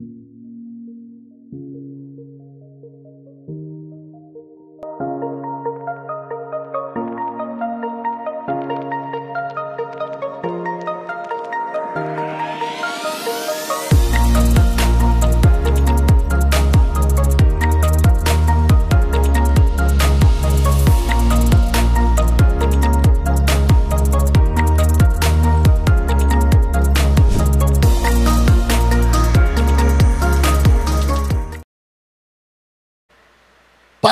Thank you.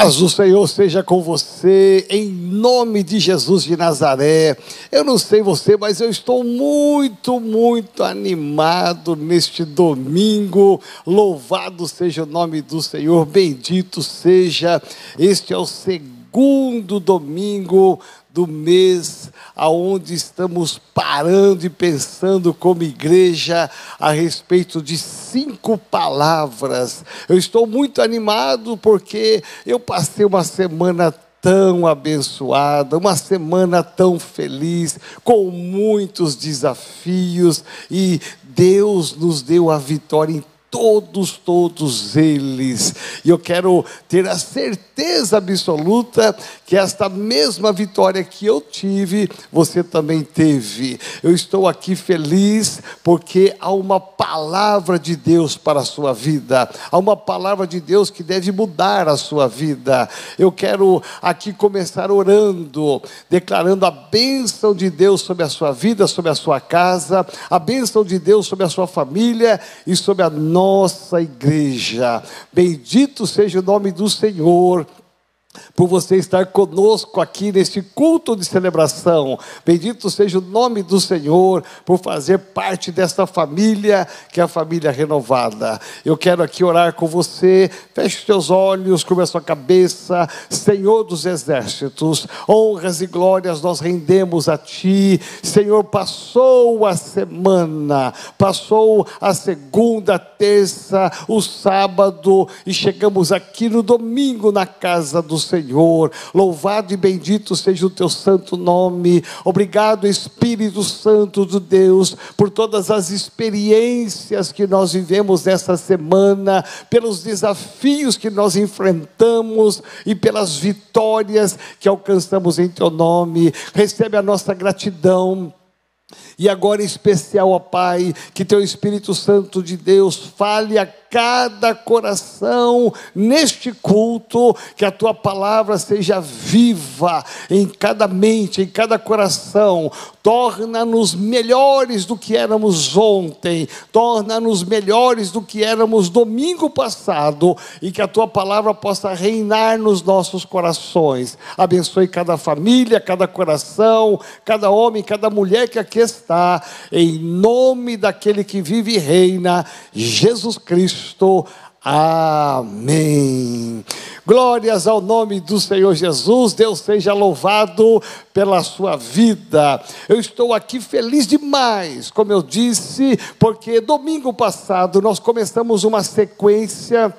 Paz do Senhor seja com você, em nome de Jesus de Nazaré. Eu não sei você, mas eu estou muito, muito animado neste domingo. Louvado seja o nome do Senhor, bendito seja. Este é o segundo domingo do mês, aonde estamos parando e pensando como igreja a respeito de cinco palavras. Eu estou muito animado porque eu passei uma semana tão abençoada, uma semana tão feliz, com muitos desafios e Deus nos deu a vitória em todos, todos eles. E eu quero ter a certeza absoluta que esta mesma vitória que eu tive, você também teve. Eu estou aqui feliz porque há uma palavra de Deus para a sua vida, há uma palavra de Deus que deve mudar a sua vida. Eu quero aqui começar orando, declarando a bênção de Deus sobre a sua vida, sobre a sua casa, a bênção de Deus sobre a sua família e sobre a nossa igreja. Bendito seja o nome do Senhor por você estar conosco aqui neste culto de celebração. Bendito seja o nome do Senhor por fazer parte desta família, que é a família renovada. Eu quero aqui orar com você. Feche os seus olhos, cubra a sua cabeça. Senhor dos exércitos, honras e glórias nós rendemos a Ti. Senhor, passou a semana, passou a segunda, terça, o sábado e chegamos aqui no domingo na casa do Senhor. Louvado e bendito seja o teu santo nome. Obrigado, Espírito Santo de Deus, por todas as experiências que nós vivemos nessa semana, pelos desafios que nós enfrentamos e pelas vitórias que alcançamos em teu nome. Recebe a nossa gratidão. E agora, em especial, ó Pai, que Teu Espírito Santo de Deus fale a cada coração neste culto, que a tua palavra seja viva em cada mente, em cada coração. Torna-nos melhores do que éramos ontem, torna-nos melhores do que éramos domingo passado, e que a tua palavra possa reinar nos nossos corações. Abençoe cada família, cada coração, cada homem, cada mulher que aqui está, em nome daquele que vive e reina, Jesus Cristo Cristo. Amém. Glórias ao nome do Senhor Jesus. Deus seja louvado pela sua vida. Eu estou aqui feliz demais, como eu disse, porque domingo passado nós começamos uma sequência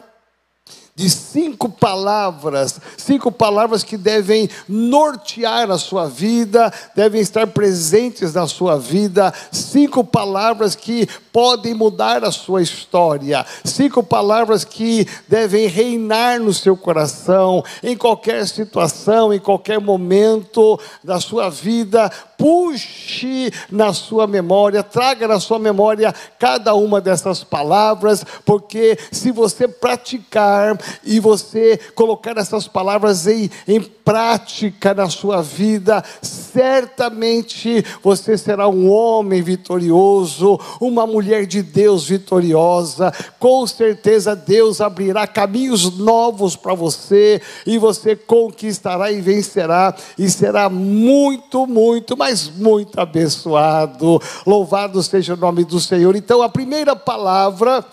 de cinco palavras, cinco palavras que devem nortear a sua vida, devem estar presentes na sua vida, cinco palavras que podem mudar a sua história, cinco palavras que devem reinar no seu coração, em qualquer situação, em qualquer momento da sua vida, puxe na sua memória, traga na sua memória cada uma dessas palavras, porque se você praticar e você colocar essas palavras em, em prática na sua vida, certamente você será um homem vitorioso, uma mulher de Deus vitoriosa. Com certeza Deus abrirá caminhos novos para você e você conquistará e vencerá e será muito, muito, mas muito abençoado. Louvado seja o nome do Senhor. Então, a primeira palavra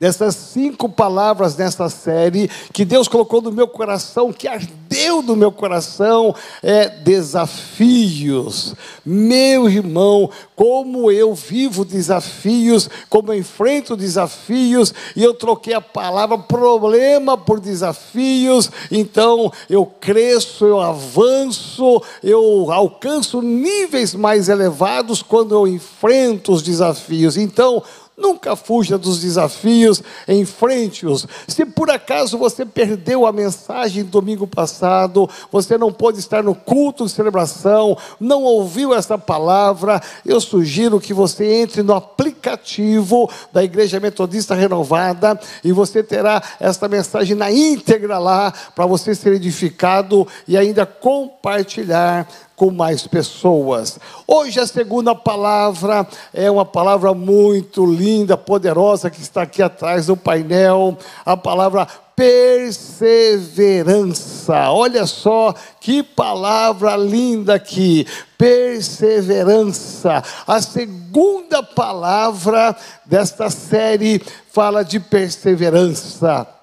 dessas cinco palavras nessa série que Deus colocou no meu coração, que ardeu no meu coração, é desafios. Meu irmão, como eu vivo desafios, como eu enfrento desafios, e eu troquei a palavra problema por desafios, então eu cresço, eu avanço, eu alcanço níveis mais elevados quando eu enfrento os desafios. Então, Nunca fuja dos desafios, enfrente-os. Se por acaso você perdeu a mensagem domingo passado, você não pôde estar no culto de celebração, não ouviu essa palavra, eu sugiro que você entre no aplicativo da Igreja Metodista Renovada e você terá esta mensagem na íntegra lá para você ser edificado e ainda compartilhar com mais pessoas. Hoje a segunda palavra é uma palavra muito linda, poderosa, que está aqui atrás do painel, a palavra perseverança. Olha só que palavra linda aqui. Perseverança. A segunda palavra desta série fala de perseverança.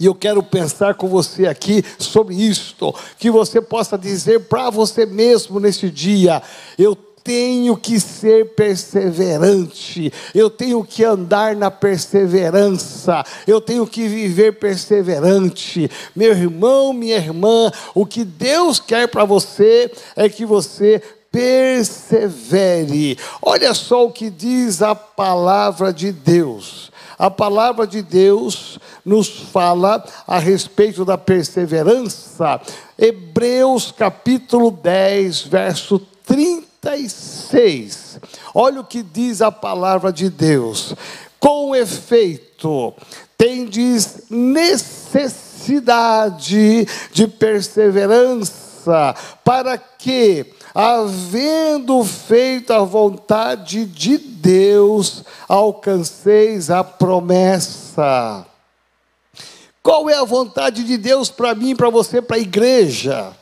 E eu quero pensar com você aqui sobre isto, que você possa dizer para você mesmo nesse dia: eu tenho que ser perseverante, eu tenho que andar na perseverança, eu tenho que viver perseverante. Meu irmão, minha irmã, o que Deus quer para você é que você persevere. Olha só o que diz a palavra de Deus. A palavra de Deus nos fala a respeito da perseverança. Hebreus capítulo 10, verso 36. Olha o que diz a palavra de Deus. Com efeito, tendes necessidade de perseverança, para que havendo feito a vontade de Deus, alcanceis a promessa. Qual é a vontade de Deus para mim, para você, para a igreja?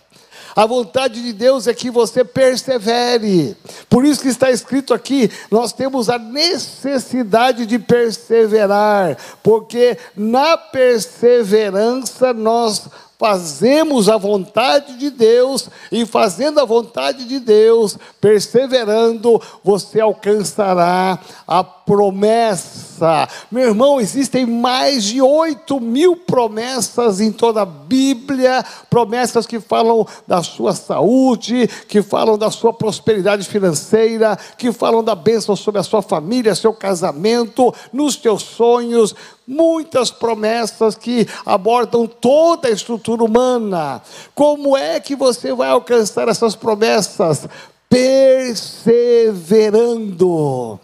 A vontade de Deus é que você persevere. Por isso que está escrito aqui, nós temos a necessidade de perseverar, porque na perseverança nós fazemos a vontade de Deus, e fazendo a vontade de Deus, perseverando, você alcançará a promessa. Meu irmão, existem mais de 8 mil promessas em toda a Bíblia, promessas que falam da sua saúde, que falam da sua prosperidade financeira, que falam da bênção sobre a sua família, seu casamento, nos teus sonhos, muitas promessas que abordam toda a estrutura humana. Como é que você vai alcançar essas promessas? Perseverando.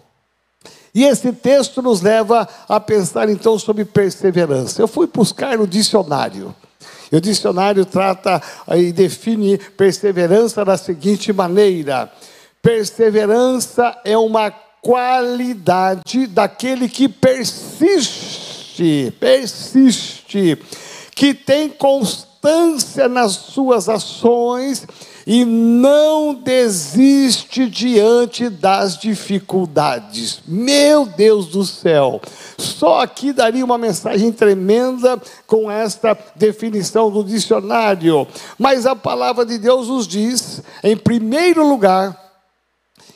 E esse texto nos leva a pensar então sobre perseverança. Eu fui buscar no dicionário. E o dicionário trata e define perseverança da seguinte maneira: perseverança é uma qualidade daquele que persiste persiste, persiste, que tem constância nas suas ações e não desiste diante das dificuldades. Meu Deus do céu! Só aqui daria uma mensagem tremenda com esta definição do dicionário. Mas a palavra de Deus nos diz, em primeiro lugar,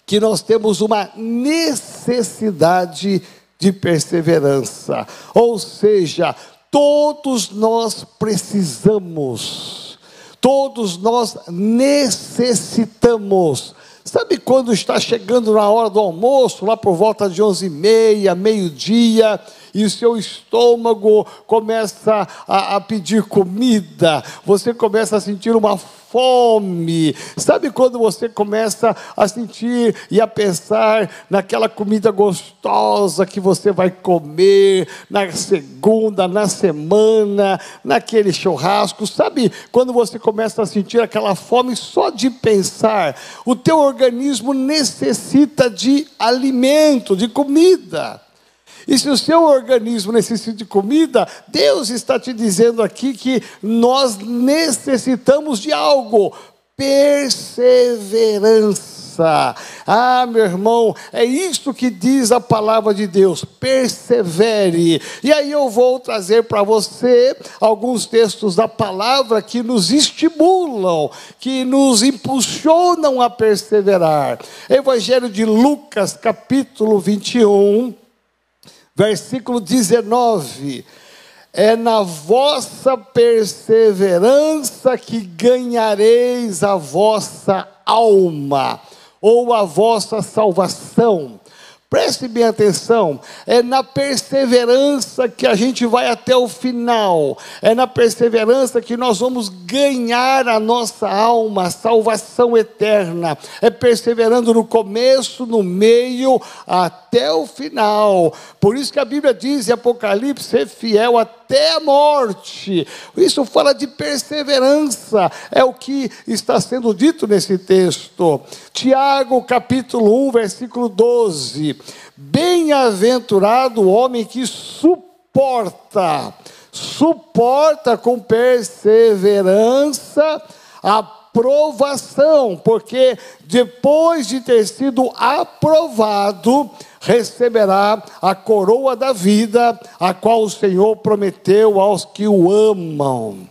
que nós temos uma necessidade de perseverança. Ou seja, todos nós precisamos, todos nós necessitamos. Sabe quando está chegando na hora do almoço, lá por volta de onze e meia, meio-dia, e o seu estômago começa a, a pedir comida, você começa a sentir uma fome. Sabe quando você começa a sentir e a pensar naquela comida gostosa que você vai comer na segunda, na semana, naquele churrasco? Sabe quando você começa a sentir aquela fome só de pensar? O teu organismo necessita de alimento, de comida. E se o seu organismo necessita de comida, Deus está te dizendo aqui que nós necessitamos de algo: perseverança. Ah, meu irmão, é isso que diz a palavra de Deus: persevere. E aí eu vou trazer para você alguns textos da palavra que nos estimulam, que nos impulsionam a perseverar. Evangelho de Lucas, capítulo 21 versículo 19: É na vossa perseverança que ganhareis a vossa alma, ou a vossa salvação. Preste bem atenção, é na perseverança que a gente vai até o final, é na perseverança que nós vamos ganhar a nossa alma, a salvação eterna, é perseverando no começo, no meio, até o final. Por isso que a Bíblia diz em Apocalipse: ser fiel até a morte. Isso fala de perseverança, é o que está sendo dito nesse texto. Tiago, capítulo 1, versículo 12. Bem-aventurado o homem que suporta, suporta com perseverança a provação, porque depois de ter sido aprovado, receberá a coroa da vida, a qual o Senhor prometeu aos que o amam.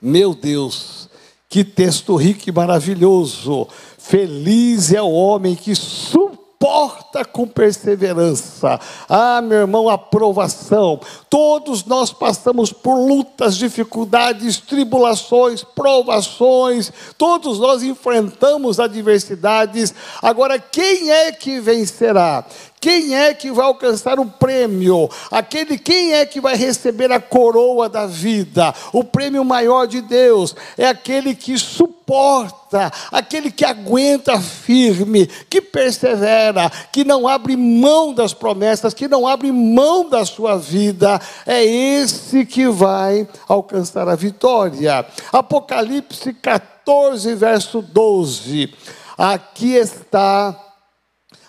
Meu Deus, que texto rico e maravilhoso! Feliz é o homem que suporta suporta com perseverança. Ah, meu irmão, aprovação. Todos nós passamos por lutas, dificuldades, tribulações, provações. Todos nós enfrentamos adversidades. Agora, quem é que vencerá? Quem é que vai alcançar o prêmio? Aquele quem é que vai receber a coroa da vida? O prêmio maior de Deus é aquele que suporta, aquele que aguenta firme, que persevera, que não abre mão das promessas, que não abre mão da sua vida. É esse que vai alcançar a vitória. Apocalipse 14, verso 12. Aqui está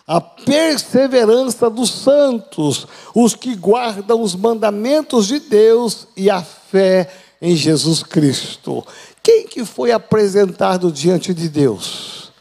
a perseverança dos santos, os que guardam os mandamentos de Deus e a fé em Jesus Cristo. Quem que foi apresentado diante de Deus?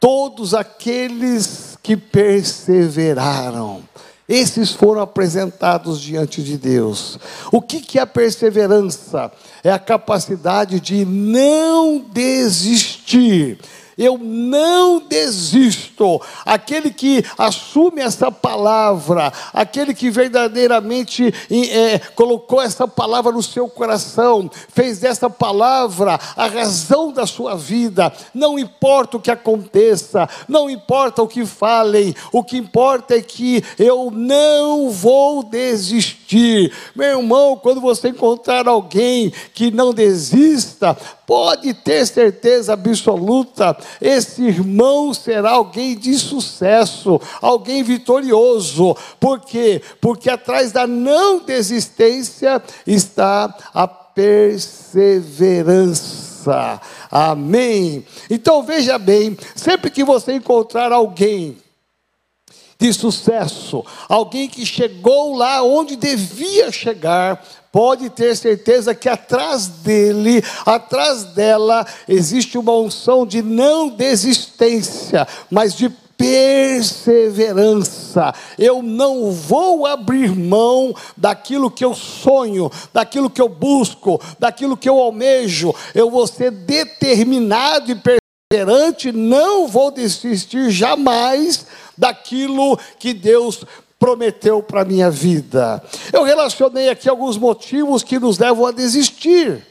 Todos aqueles que perseveraram. Esses foram apresentados diante de Deus. O que, que é a perseverança? É a capacidade de não desistir eu não desisto. Aquele que assume essa palavra, aquele que verdadeiramente é, colocou essa palavra no seu coração, fez dessa palavra a razão da sua vida. Não importa o que aconteça, não importa o que falem, o que importa é que eu não vou desistir. Meu irmão, quando você encontrar alguém que não desista, Pode ter certeza absoluta, esse irmão será alguém de sucesso, alguém vitorioso. Por quê? Porque atrás da não desistência está a perseverança. Amém. Então veja bem, sempre que você encontrar alguém de sucesso, alguém que chegou lá onde devia chegar, pode ter certeza que atrás dele, atrás dela, existe uma unção de não desistência, mas de perseverança. Eu não vou abrir mão daquilo que eu sonho, daquilo que eu busco, daquilo que eu almejo. Eu vou ser determinado e perseverante, não vou desistir jamais daquilo que Deus prometeu para a minha vida. Eu relacionei aqui alguns motivos que nos levam a desistir.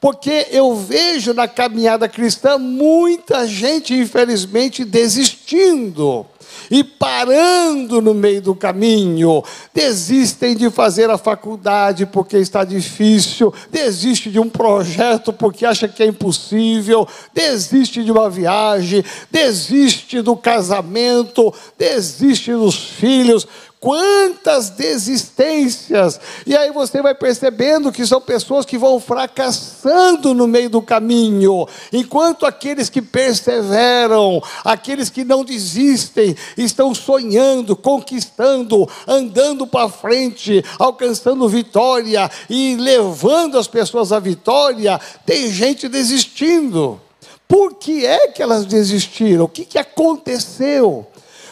Porque eu vejo na caminhada cristã muita gente, infelizmente, desistindo e parando no meio do caminho, desistem de fazer a faculdade porque está difícil, desiste de um projeto porque acha que é impossível, desiste de uma viagem, desiste do casamento, desiste dos filhos, Quantas desistências! E aí você vai percebendo que são pessoas que vão fracassando no meio do caminho, enquanto aqueles que perseveram, aqueles que não desistem, estão sonhando, conquistando, andando para frente, alcançando vitória e levando as pessoas à vitória, tem gente desistindo. Por que é que elas desistiram? O que, que aconteceu?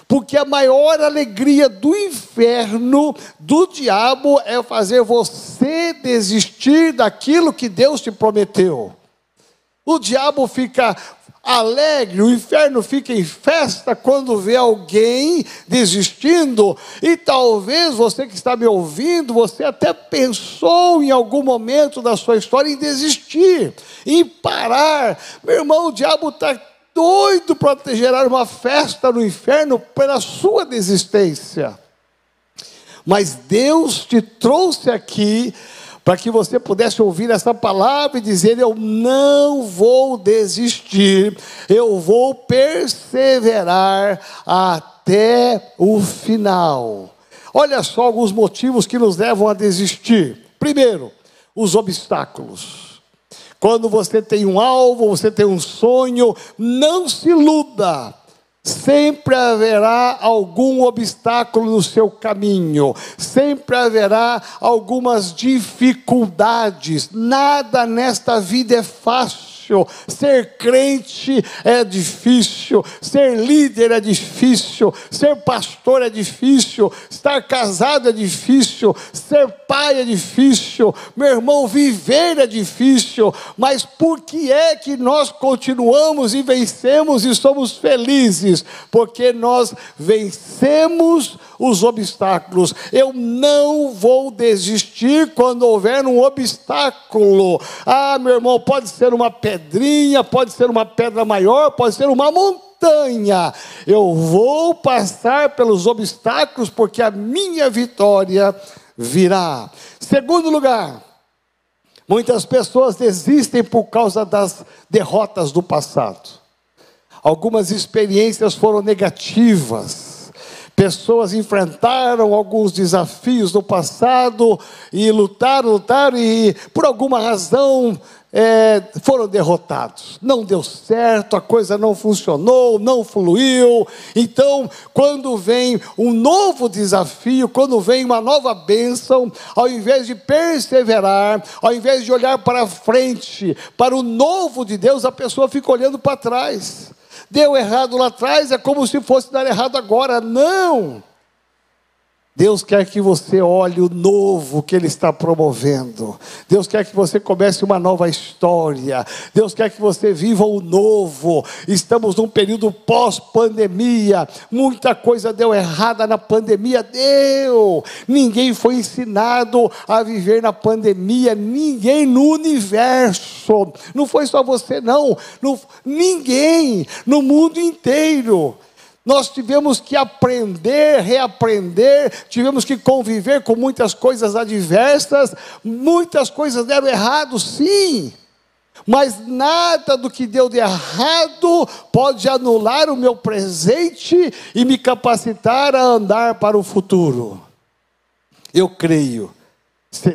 Porque a maior alegria do inferno, do diabo, é fazer você desistir daquilo que Deus te prometeu. O diabo fica alegre, o inferno fica em festa quando vê alguém desistindo, e talvez você que está me ouvindo, você até pensou em algum momento da sua história em desistir, em parar. Meu irmão, o diabo está doido para gerar uma festa no inferno pela sua desistência. Mas Deus te trouxe aqui para que você pudesse ouvir essa palavra e dizer: Eu não vou desistir, eu vou perseverar até o final. Olha só alguns motivos que nos levam a desistir. Primeiro, os obstáculos. Quando você tem um alvo, você tem um sonho, não se iluda. Sempre haverá algum obstáculo no seu caminho, sempre haverá algumas dificuldades. Nada nesta vida é fácil difícil, ser crente é difícil, ser líder é difícil, ser pastor é difícil, estar casado é difícil, ser pai é difícil, meu irmão, viver é difícil, mas por que é que nós continuamos e vencemos e somos felizes? Porque nós vencemos os obstáculos. Eu não vou desistir quando houver um obstáculo. Ah, meu irmão, pode ser uma pedrinha, pode ser uma pedra maior, pode ser uma montanha. Eu vou passar pelos obstáculos porque a minha vitória virá. Segundo lugar, muitas pessoas desistem por causa das derrotas do passado. Algumas experiências foram negativas Pessoas enfrentaram alguns desafios no passado e lutaram, lutaram e por alguma razão é, foram derrotados. Não deu certo, a coisa não funcionou, não fluiu. Então, quando vem um novo desafio, quando vem uma nova bênção, ao invés de perseverar, ao invés de olhar para frente, para o novo de Deus, a pessoa fica olhando para trás. Deu errado lá atrás, é como se fosse dar errado agora. Não! Deus quer que você olhe o novo que Ele está promovendo. Deus quer que você comece uma nova história. Deus quer que você viva o novo. Estamos num período pós-pandemia. Muita coisa deu errada na pandemia. Deu. Ninguém foi ensinado a viver na pandemia. Ninguém no universo. Não foi só você, não. não ninguém. No mundo inteiro. Nós tivemos que aprender, reaprender, tivemos que conviver com muitas coisas adversas, muitas coisas deram errado, sim. Mas nada do que deu de errado pode anular o meu presente e me capacitar a andar para o futuro. Eu creio.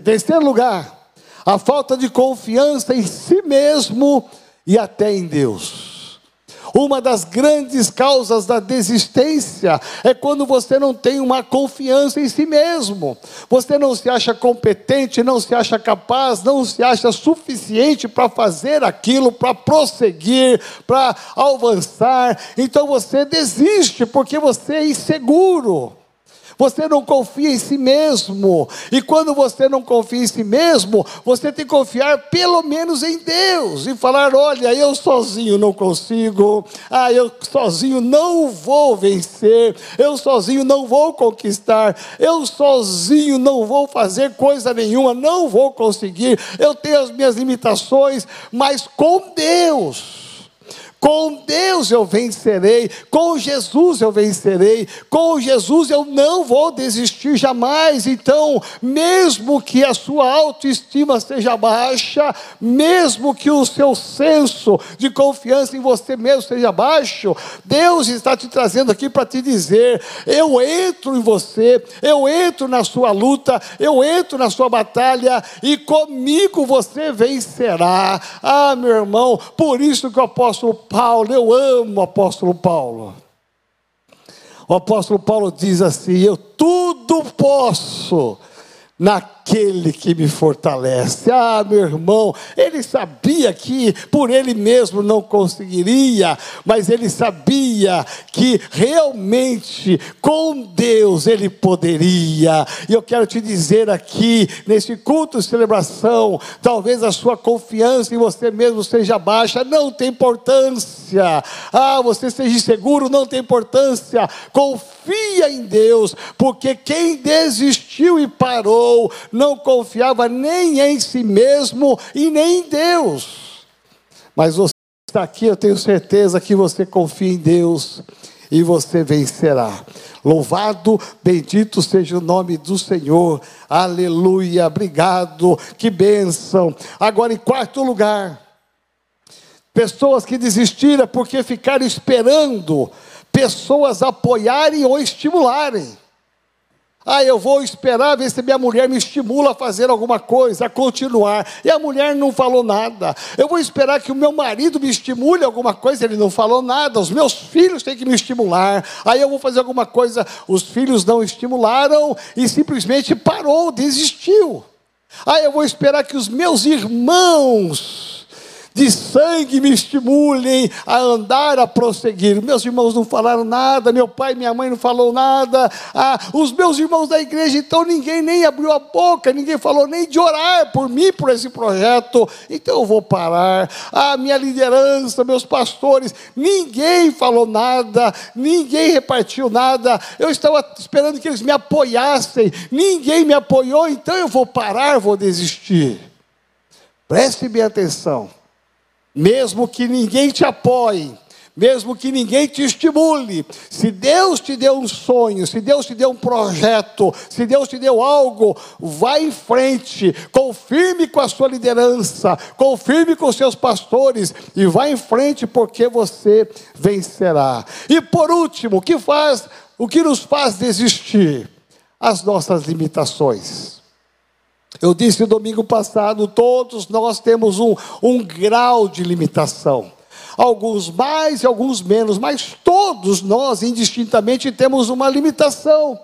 Terceiro lugar, a falta de confiança em si mesmo e até em Deus. Uma das grandes causas da desistência é quando você não tem uma confiança em si mesmo. Você não se acha competente, não se acha capaz, não se acha suficiente para fazer aquilo, para prosseguir, para avançar. Então você desiste porque você é inseguro você não confia em si mesmo. E quando você não confia em si mesmo, você tem que confiar pelo menos em Deus e falar: olha, eu sozinho não consigo, ah, eu sozinho não vou vencer, eu sozinho não vou conquistar, eu sozinho não vou fazer coisa nenhuma, não vou conseguir, eu tenho as minhas limitações, mas com Deus. Com Deus eu vencerei, com Jesus eu vencerei, com Jesus eu não vou desistir jamais. Então, mesmo que a sua autoestima seja baixa, mesmo que o seu senso de confiança em você mesmo seja baixo, Deus está te trazendo aqui para te dizer: eu entro em você, eu entro na sua luta, eu entro na sua batalha e comigo você vencerá. Ah, meu irmão, por isso que o apóstolo Paulo, eu amo o apóstolo Paulo. O apóstolo Paulo diz assim: Eu tudo posso naquele que me fortalece. Ah, meu irmão, ele sabia que por ele mesmo não conseguiria, mas ele sabia que realmente com Deus ele poderia. E eu quero te dizer aqui, nesse culto de celebração, talvez a sua confiança em você mesmo seja baixa, não tem importância. Ah, você seja inseguro, não tem importância. Confia em Deus, porque quem desistiu e parou, não confiava nem em si mesmo e nem em Deus. Mas você está aqui, eu tenho certeza que você confia em Deus e você vencerá. Louvado, bendito seja o nome do Senhor. Aleluia, obrigado, que bênção. Agora, em quarto lugar, pessoas que desistiram porque ficaram esperando pessoas apoiarem ou estimularem. Ah, eu vou esperar ver se minha mulher me estimula a fazer alguma coisa, a continuar. E a mulher não falou nada. Eu vou esperar que o meu marido me estimule alguma coisa, ele não falou nada. Os meus filhos têm que me estimular. Aí eu vou fazer alguma coisa, os filhos não estimularam e simplesmente parou, desistiu. Ah, eu vou esperar que os meus irmãos de sangue me estimulem a andar, a prosseguir. Meus irmãos não falaram nada, meu pai minha mãe não falou nada. Ah, os meus irmãos da igreja, então ninguém nem abriu a boca, ninguém falou nem de orar por mim, por esse projeto. Então eu vou parar. A ah, minha liderança, meus pastores, ninguém falou nada, ninguém repartiu nada. Eu estava esperando que eles me apoiassem, ninguém me apoiou, então eu vou parar, vou desistir. Preste bem atenção mesmo que ninguém te apoie, mesmo que ninguém te estimule, se Deus te deu um sonho, se Deus te deu um projeto, se Deus te deu algo, vá em frente, confirme com a sua liderança, confirme com os seus pastores e vá em frente porque você vencerá. E por último, o que faz, o que nos faz desistir? As nossas limitações. Eu disse domingo passado, todos nós temos um, um grau de limitação. Alguns mais e alguns menos, mas todos nós, indistintamente, temos uma limitação.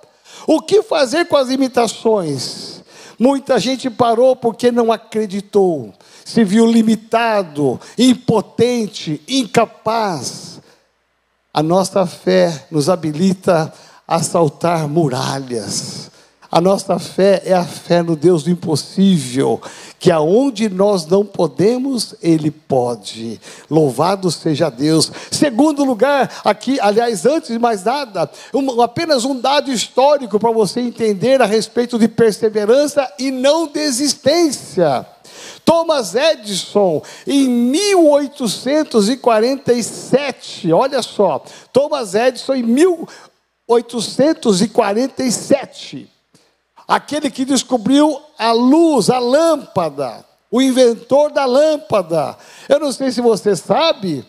O que fazer com as limitações? Muita gente parou porque não acreditou, se viu limitado, impotente, incapaz. A nossa fé nos habilita a saltar muralhas a nossa fé é a fé no Deus do impossível, que aonde nós não podemos, Ele pode. Louvado seja Deus. Segundo lugar, aqui, aliás, antes de mais nada, um, apenas um dado histórico para você entender a respeito de perseverança e não desistência. Thomas Edison, em 1847, olha só, Thomas Edison, em 1847 aquele que descobriu a luz, a lâmpada, o inventor da lâmpada. Eu não sei se você sabe,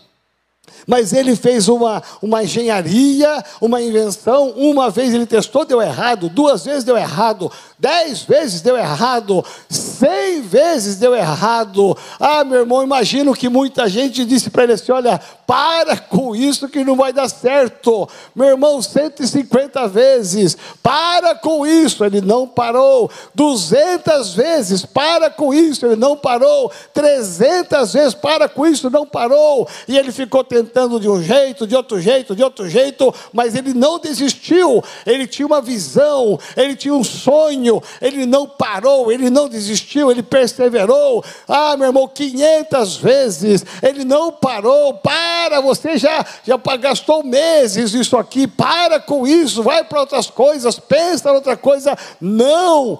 mas ele fez uma, uma engenharia, uma invenção. Uma vez ele testou, deu errado. Duas vezes deu errado. Dez vezes deu errado. Cem vezes deu errado. Ah, meu irmão, imagino que muita gente disse para ele assim: olha, para com isso que não vai dar certo. Meu irmão, 150 vezes, para com isso. Ele não parou. 200 vezes, para com isso. Ele não parou. 300 vezes, para com isso. Não parou. E ele ficou tentando de um jeito, de outro jeito, de outro jeito, mas ele não desistiu. Ele tinha uma visão, ele tinha um sonho, ele não parou, ele não desistiu, ele perseverou. Ah, meu irmão, 500 vezes, ele não parou. Para, você já, já gastou meses isso aqui, para com isso, vai para outras coisas, pensa em outra coisa. Não!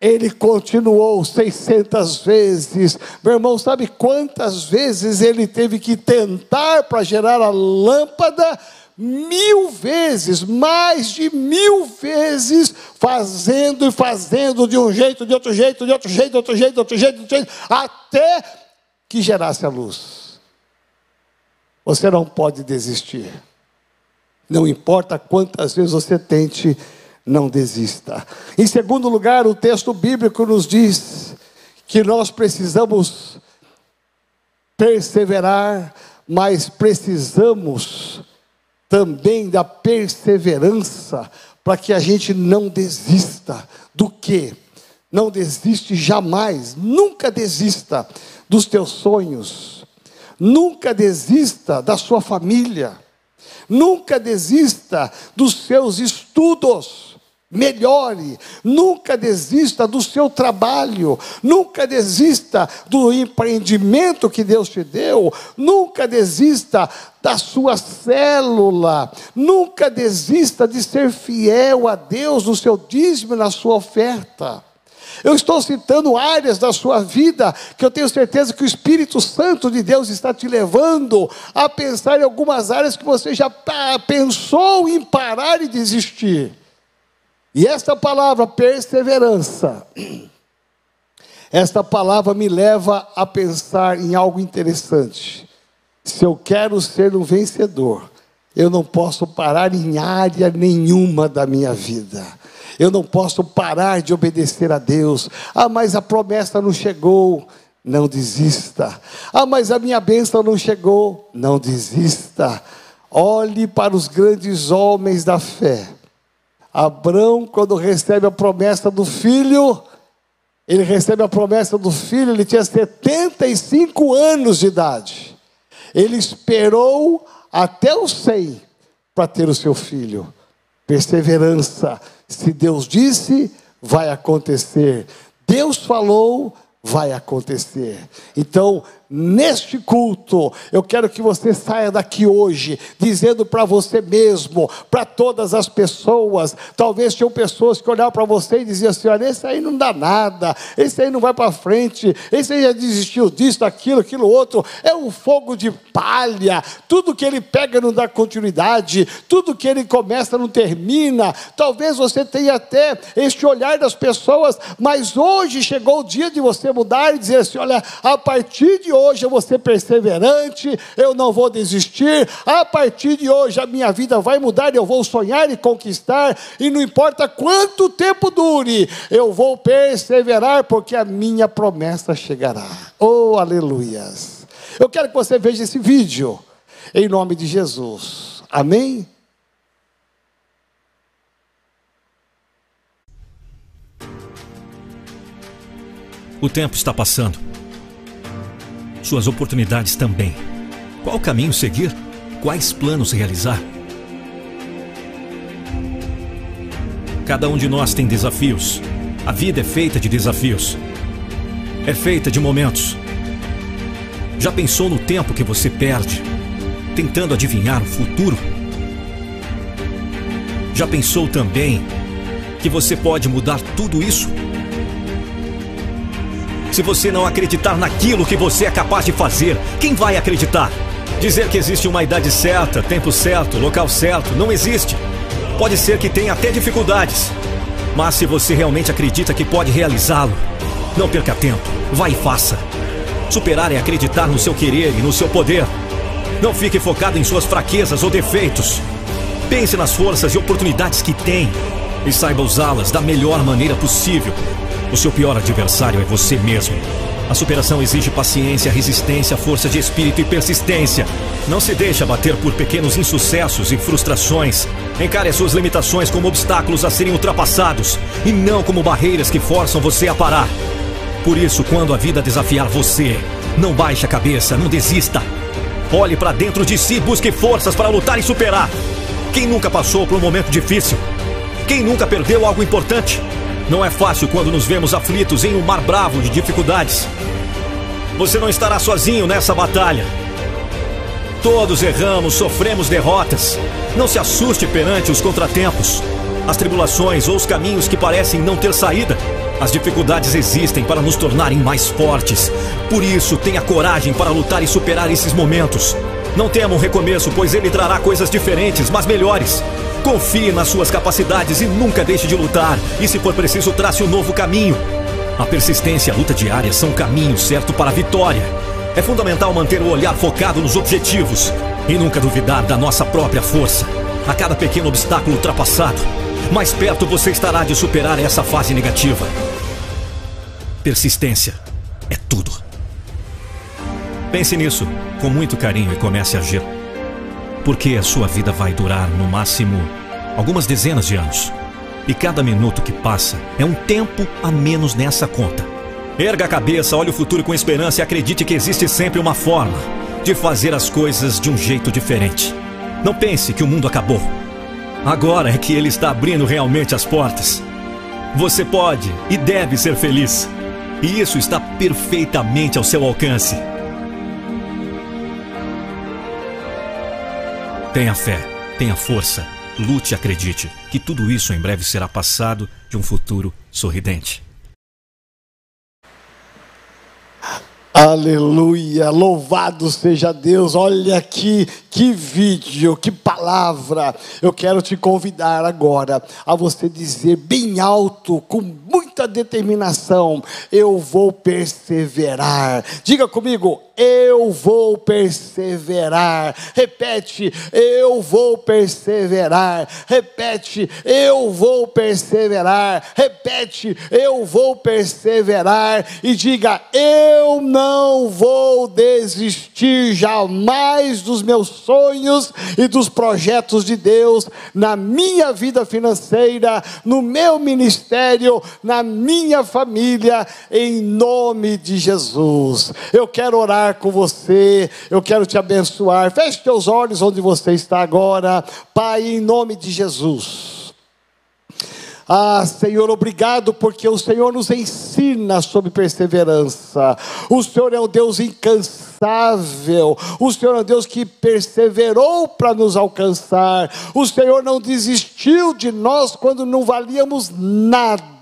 Ele continuou 600 vezes. Meu irmão, sabe quantas vezes ele teve que tentar para gerar a lâmpada? Mil vezes, mais de mil vezes, fazendo e fazendo de um jeito, de outro jeito, de outro jeito, de outro jeito, de outro jeito, de outro jeito, até que gerasse a luz. Você não pode desistir. Não importa quantas vezes você tente não desista. Em segundo lugar, o texto bíblico nos diz que nós precisamos perseverar, mas precisamos também da perseverança para que a gente não desista do que? Não desiste jamais, nunca desista dos teus sonhos, nunca desista da sua família, nunca desista dos seus estudos. Melhore, nunca desista do seu trabalho, nunca desista do empreendimento que Deus te deu, nunca desista da sua célula, nunca desista de ser fiel a Deus no seu dízimo e na sua oferta. Eu estou citando áreas da sua vida que eu tenho certeza que o Espírito Santo de Deus está te levando a pensar em algumas áreas que você já pensou em parar e desistir. E esta palavra perseverança, esta palavra me leva a pensar em algo interessante. Se eu quero ser um vencedor, eu não posso parar em área nenhuma da minha vida. Eu não posso parar de obedecer a Deus. Ah, mas a promessa não chegou. Não desista. Ah, mas a minha bênção não chegou. Não desista. Olhe para os grandes homens da fé. Abraão, quando recebe a promessa do filho, ele recebe a promessa do filho, ele tinha 75 anos de idade. Ele esperou até o 100 para ter o seu filho. Perseverança. Se Deus disse, vai acontecer. Deus falou, vai acontecer. Então, Neste culto, eu quero que você saia daqui hoje dizendo para você mesmo, para todas as pessoas. Talvez tinham pessoas que olhavam para você e diziam assim: olha, esse aí não dá nada, esse aí não vai para frente, esse aí já desistiu disso, daquilo, aquilo outro. É um fogo de palha. Tudo que ele pega não dá continuidade, tudo que ele começa não termina. Talvez você tenha até este olhar das pessoas, mas hoje chegou o dia de você mudar e dizer assim: olha, a partir de hoje eu vou ser perseverante, eu não vou desistir. A partir de hoje a minha vida vai mudar, eu vou sonhar e conquistar, e não importa quanto tempo dure, eu vou perseverar, porque a minha promessa chegará. Oh, aleluias! Eu quero que você veja esse vídeo, em nome de Jesus. Amém? O tempo está passando suas oportunidades também. Qual caminho seguir? Quais planos realizar? Cada um de nós tem desafios. A vida é feita de desafios. É feita de momentos. Já pensou no tempo que você perde tentando adivinhar o futuro? Já pensou também que você pode mudar tudo isso? Se você não acreditar naquilo que você é capaz de fazer, quem vai acreditar? Dizer que existe uma idade certa, tempo certo, local certo, não existe. Pode ser que tenha até dificuldades. Mas se você realmente acredita que pode realizá-lo, não perca tempo, vá e faça. Superar é acreditar no seu querer e no seu poder. Não fique focado em suas fraquezas ou defeitos. Pense nas forças e oportunidades que tem e saiba usá-las da melhor maneira possível o seu pior adversário é você mesmo. A superação exige paciência, resistência, força de espírito e persistência. Não se deixe abater por pequenos insucessos e frustrações. Encare as suas limitações como obstáculos a serem ultrapassados e não como barreiras que forçam você a parar. Por isso, quando a vida desafiar você, não baixe a cabeça, não desista. Olhe para dentro de si, busque forças para lutar e superar. Quem nunca passou por um momento difícil? Quem nunca perdeu algo importante? Não é fácil quando nos vemos aflitos em um mar bravo de dificuldades. Você não estará sozinho nessa batalha. Todos erramos, sofremos derrotas. Não se assuste perante os contratempos, as tribulações ou os caminhos que parecem não ter saída. As dificuldades existem para nos tornarem mais fortes. Por isso, tenha coragem para lutar e superar esses momentos. Não tema um recomeço, pois ele trará coisas diferentes, mas melhores. Confie nas suas capacidades e nunca deixe de lutar. E se for preciso, trace um novo caminho. A persistência e a luta diária são o caminho certo para a vitória. É fundamental manter o olhar focado nos objetivos e nunca duvidar da nossa própria força. A cada pequeno obstáculo ultrapassado, mais perto você estará de superar essa fase negativa. Persistência é tudo. Pense nisso com muito carinho e comece a agir porque a sua vida vai durar no máximo algumas dezenas de anos. E cada minuto que passa é um tempo a menos nessa conta. Erga a cabeça, olhe o futuro com esperança e acredite que existe sempre uma forma de fazer as coisas de um jeito diferente. Não pense que o mundo acabou. Agora é que ele está abrindo realmente as portas. Você pode e deve ser feliz. E isso está perfeitamente ao seu alcance. Tenha fé, tenha força, lute e acredite que tudo isso em breve será passado de um futuro sorridente. Aleluia, louvado seja Deus. Olha aqui, que vídeo, que palavra. Eu quero te convidar agora a você dizer bem alto com muito determinação: Eu vou perseverar. Diga comigo, eu vou perseverar. Repete, eu vou perseverar. Repete, eu vou perseverar. Repete, eu vou perseverar. E diga, eu não vou desistir jamais dos meus sonhos e dos projetos de Deus na minha vida financeira, no meu ministério, na minha família, em nome de Jesus. Eu quero orar com você, eu quero te abençoar. Feche teus olhos onde você está agora, Pai, em nome de Jesus. Ah, Senhor, obrigado porque o Senhor nos ensina sobre perseverança. O Senhor é o Deus incansável. O Senhor é o Deus que perseverou para nos alcançar. O Senhor não desistiu de nós quando não valíamos nada.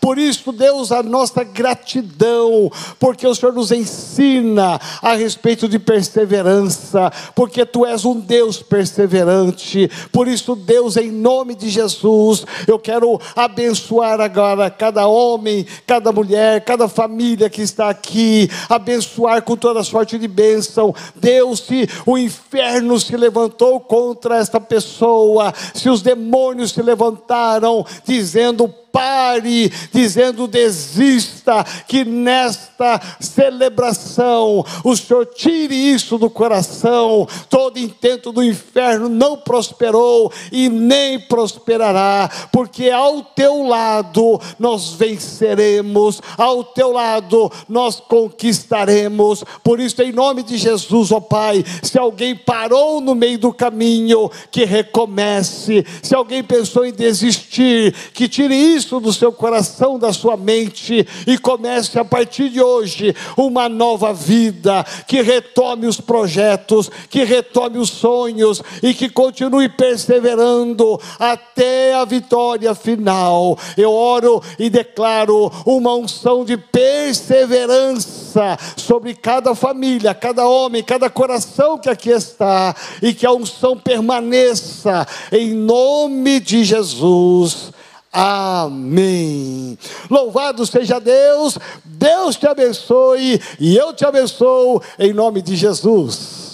Por isso, Deus, a nossa gratidão, porque o Senhor nos ensina a respeito de perseverança, porque tu és um Deus perseverante. Por isso, Deus, em nome de Jesus, eu quero abençoar agora cada homem, cada mulher, cada família que está aqui, abençoar com toda sorte de bênção. Deus, se o inferno se levantou contra esta pessoa, se os demônios se levantaram dizendo pare, dizendo desista, que nesta celebração o Senhor tire isso do coração, todo intento do inferno não prosperou e nem prosperará, porque ao teu lado nós venceremos, ao teu lado nós conquistaremos. Por isso, em nome de Jesus, ó Pai, se alguém parou no meio do caminho, que recomece, se alguém pensou em desistir, que tire isso isso do seu coração, da sua mente e comece a partir de hoje uma nova vida, que retome os projetos, que retome os sonhos e que continue perseverando até a vitória final. Eu oro e declaro uma unção de perseverança sobre cada família, cada homem, cada coração que aqui está e que a unção permaneça em nome de Jesus. Amém. Louvado seja Deus, Deus te abençoe e eu te abençoo em nome de Jesus.